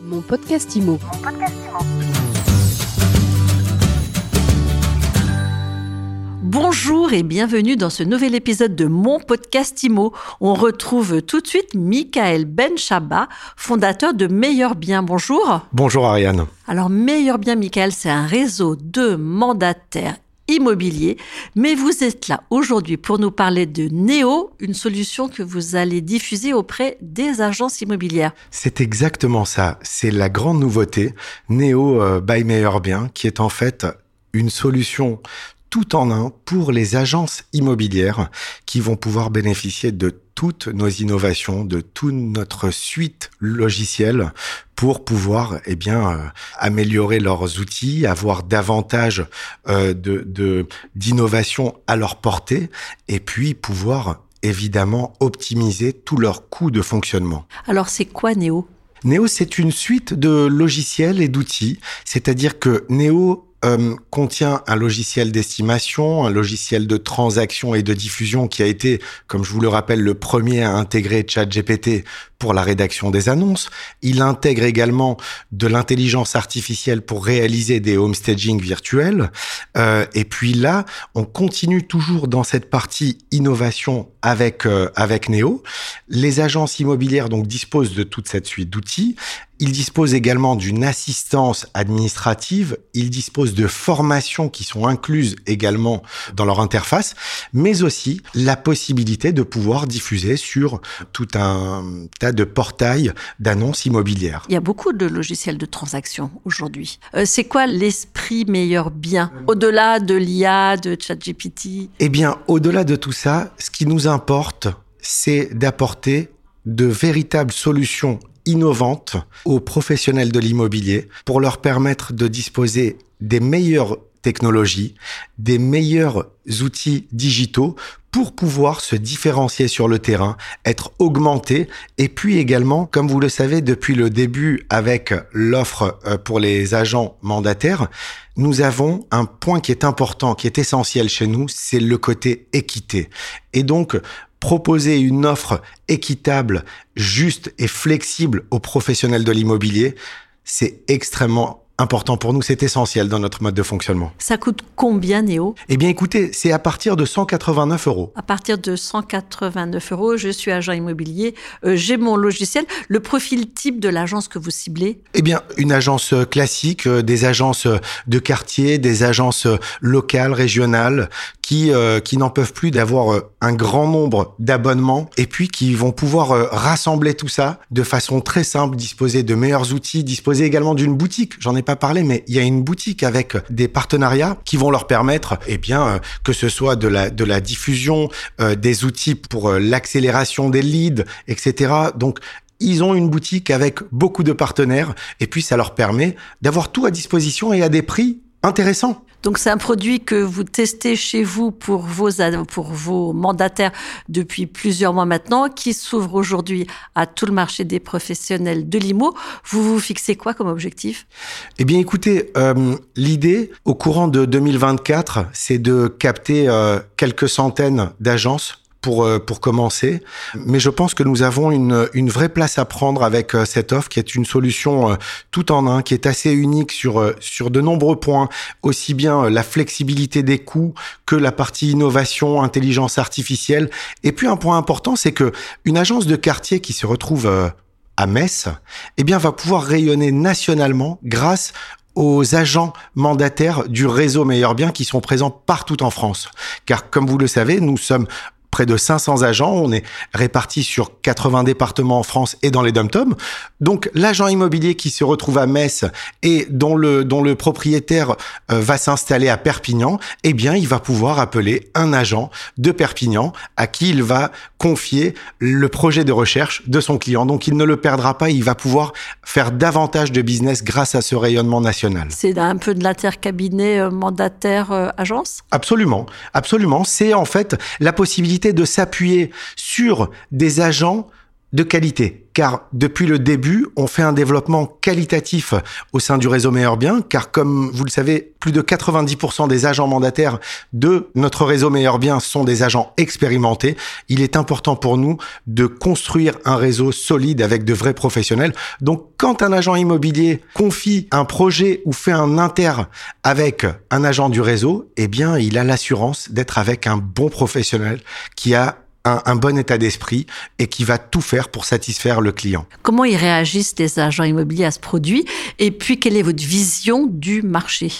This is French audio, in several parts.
Mon podcast IMO. Bonjour et bienvenue dans ce nouvel épisode de mon podcast IMO. On retrouve tout de suite Michael Benchaba, fondateur de Meilleur Bien. Bonjour. Bonjour Ariane. Alors Meilleur Bien, Michael, c'est un réseau de mandataires immobiliers, mais vous êtes là aujourd'hui pour nous parler de Néo, une solution que vous allez diffuser auprès des agences immobilières. C'est exactement ça. C'est la grande nouveauté, Néo euh, by Meilleur Bien, qui est en fait une solution tout en un pour les agences immobilières qui vont pouvoir bénéficier de toutes nos innovations, de toute notre suite logicielle pour pouvoir eh bien euh, améliorer leurs outils, avoir davantage euh, de d'innovation à leur portée et puis pouvoir évidemment optimiser tous leurs coûts de fonctionnement. Alors c'est quoi Néo? Néo, c'est une suite de logiciels et d'outils, c'est-à-dire que Néo euh, contient un logiciel d'estimation, un logiciel de transaction et de diffusion qui a été, comme je vous le rappelle, le premier à intégrer ChatGPT pour la rédaction des annonces. Il intègre également de l'intelligence artificielle pour réaliser des homestaging virtuels. Euh, et puis là, on continue toujours dans cette partie innovation avec euh, avec Neo. Les agences immobilières donc disposent de toute cette suite d'outils. Ils disposent également d'une assistance administrative. Ils disposent de formations qui sont incluses également dans leur interface, mais aussi la possibilité de pouvoir diffuser sur tout un tas de portail d'annonces immobilières. Il y a beaucoup de logiciels de transaction aujourd'hui. Euh, c'est quoi l'esprit meilleur bien? Au-delà de l'IA, de ChatGPT? Eh bien, au-delà de tout ça, ce qui nous importe, c'est d'apporter de véritables solutions innovantes aux professionnels de l'immobilier pour leur permettre de disposer des meilleures technologies, des meilleurs outils digitaux pour pouvoir se différencier sur le terrain, être augmenté et puis également, comme vous le savez depuis le début avec l'offre euh, pour les agents mandataires, nous avons un point qui est important, qui est essentiel chez nous, c'est le côté équité. Et donc, proposer une offre équitable, juste et flexible aux professionnels de l'immobilier, c'est extrêmement important pour nous, c'est essentiel dans notre mode de fonctionnement. Ça coûte combien, Néo? Eh bien, écoutez, c'est à partir de 189 euros. À partir de 189 euros, je suis agent immobilier, euh, j'ai mon logiciel. Le profil type de l'agence que vous ciblez? Eh bien, une agence classique, euh, des agences de quartier, des agences locales, régionales, qui, qui n'en peuvent plus d'avoir un grand nombre d'abonnements et puis qui vont pouvoir rassembler tout ça de façon très simple, disposer de meilleurs outils, disposer également d'une boutique. J'en ai pas parlé, mais il y a une boutique avec des partenariats qui vont leur permettre, eh bien, euh, que ce soit de la, de la diffusion, euh, des outils pour euh, l'accélération des leads, etc. Donc, ils ont une boutique avec beaucoup de partenaires et puis ça leur permet d'avoir tout à disposition et à des prix intéressants. Donc c'est un produit que vous testez chez vous pour vos, pour vos mandataires depuis plusieurs mois maintenant, qui s'ouvre aujourd'hui à tout le marché des professionnels de l'IMO. Vous vous fixez quoi comme objectif? Eh bien écoutez, euh, l'idée au courant de 2024, c'est de capter euh, quelques centaines d'agences pour, euh, pour commencer. Mais je pense que nous avons une, une vraie place à prendre avec euh, cette offre qui est une solution euh, tout en un, qui est assez unique sur, sur de nombreux points, aussi bien la flexibilité des coûts que la partie innovation, intelligence artificielle. Et puis un point important, c'est que une agence de quartier qui se retrouve à Metz, eh bien, va pouvoir rayonner nationalement grâce aux agents mandataires du réseau Meilleur Bien qui sont présents partout en France. Car comme vous le savez, nous sommes près de 500 agents. On est répartis sur 80 départements en France et dans les dom Donc l'agent immobilier qui se retrouve à Metz et dont le dont le propriétaire euh, va s'installer à Perpignan, eh bien il va pouvoir appeler un agent de Perpignan à qui il va confier le projet de recherche de son client. Donc il ne le perdra pas, il va pouvoir faire davantage de business grâce à ce rayonnement national. C'est un peu de l'intercabinet euh, mandataire euh, agence? Absolument, absolument. C'est en fait la possibilité de s'appuyer sur des agents de qualité, car depuis le début, on fait un développement qualitatif au sein du réseau Meilleur Bien, car comme vous le savez, plus de 90% des agents mandataires de notre réseau Meilleur Bien sont des agents expérimentés. Il est important pour nous de construire un réseau solide avec de vrais professionnels. Donc, quand un agent immobilier confie un projet ou fait un inter avec un agent du réseau, eh bien, il a l'assurance d'être avec un bon professionnel qui a un, bon état d'esprit et qui va tout faire pour satisfaire le client. Comment ils réagissent les agents immobiliers à ce produit? Et puis, quelle est votre vision du marché?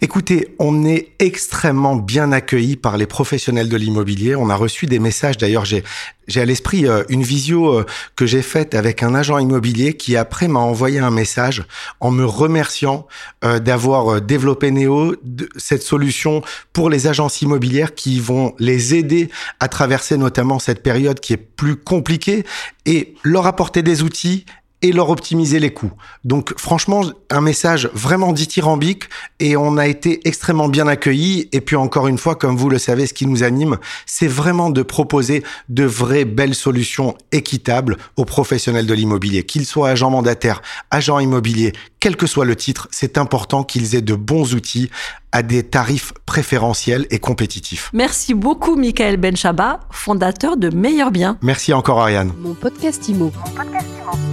Écoutez, on est extrêmement bien accueilli par les professionnels de l'immobilier. On a reçu des messages, d'ailleurs, j'ai j'ai à l'esprit euh, une visio euh, que j'ai faite avec un agent immobilier qui après m'a envoyé un message en me remerciant euh, d'avoir développé Néo, cette solution pour les agences immobilières qui vont les aider à traverser cette période qui est plus compliquée et leur apporter des outils et leur optimiser les coûts. Donc franchement, un message vraiment dithyrambique et on a été extrêmement bien accueillis. Et puis encore une fois, comme vous le savez, ce qui nous anime, c'est vraiment de proposer de vraies belles solutions équitables aux professionnels de l'immobilier. Qu'ils soient agents mandataires, agents immobiliers, quel que soit le titre, c'est important qu'ils aient de bons outils à des tarifs préférentiels et compétitifs. Merci beaucoup, Michael Benchaba, fondateur de Meilleur Bien. Merci encore, Ariane. Mon podcast Imo. Mon podcast Imo.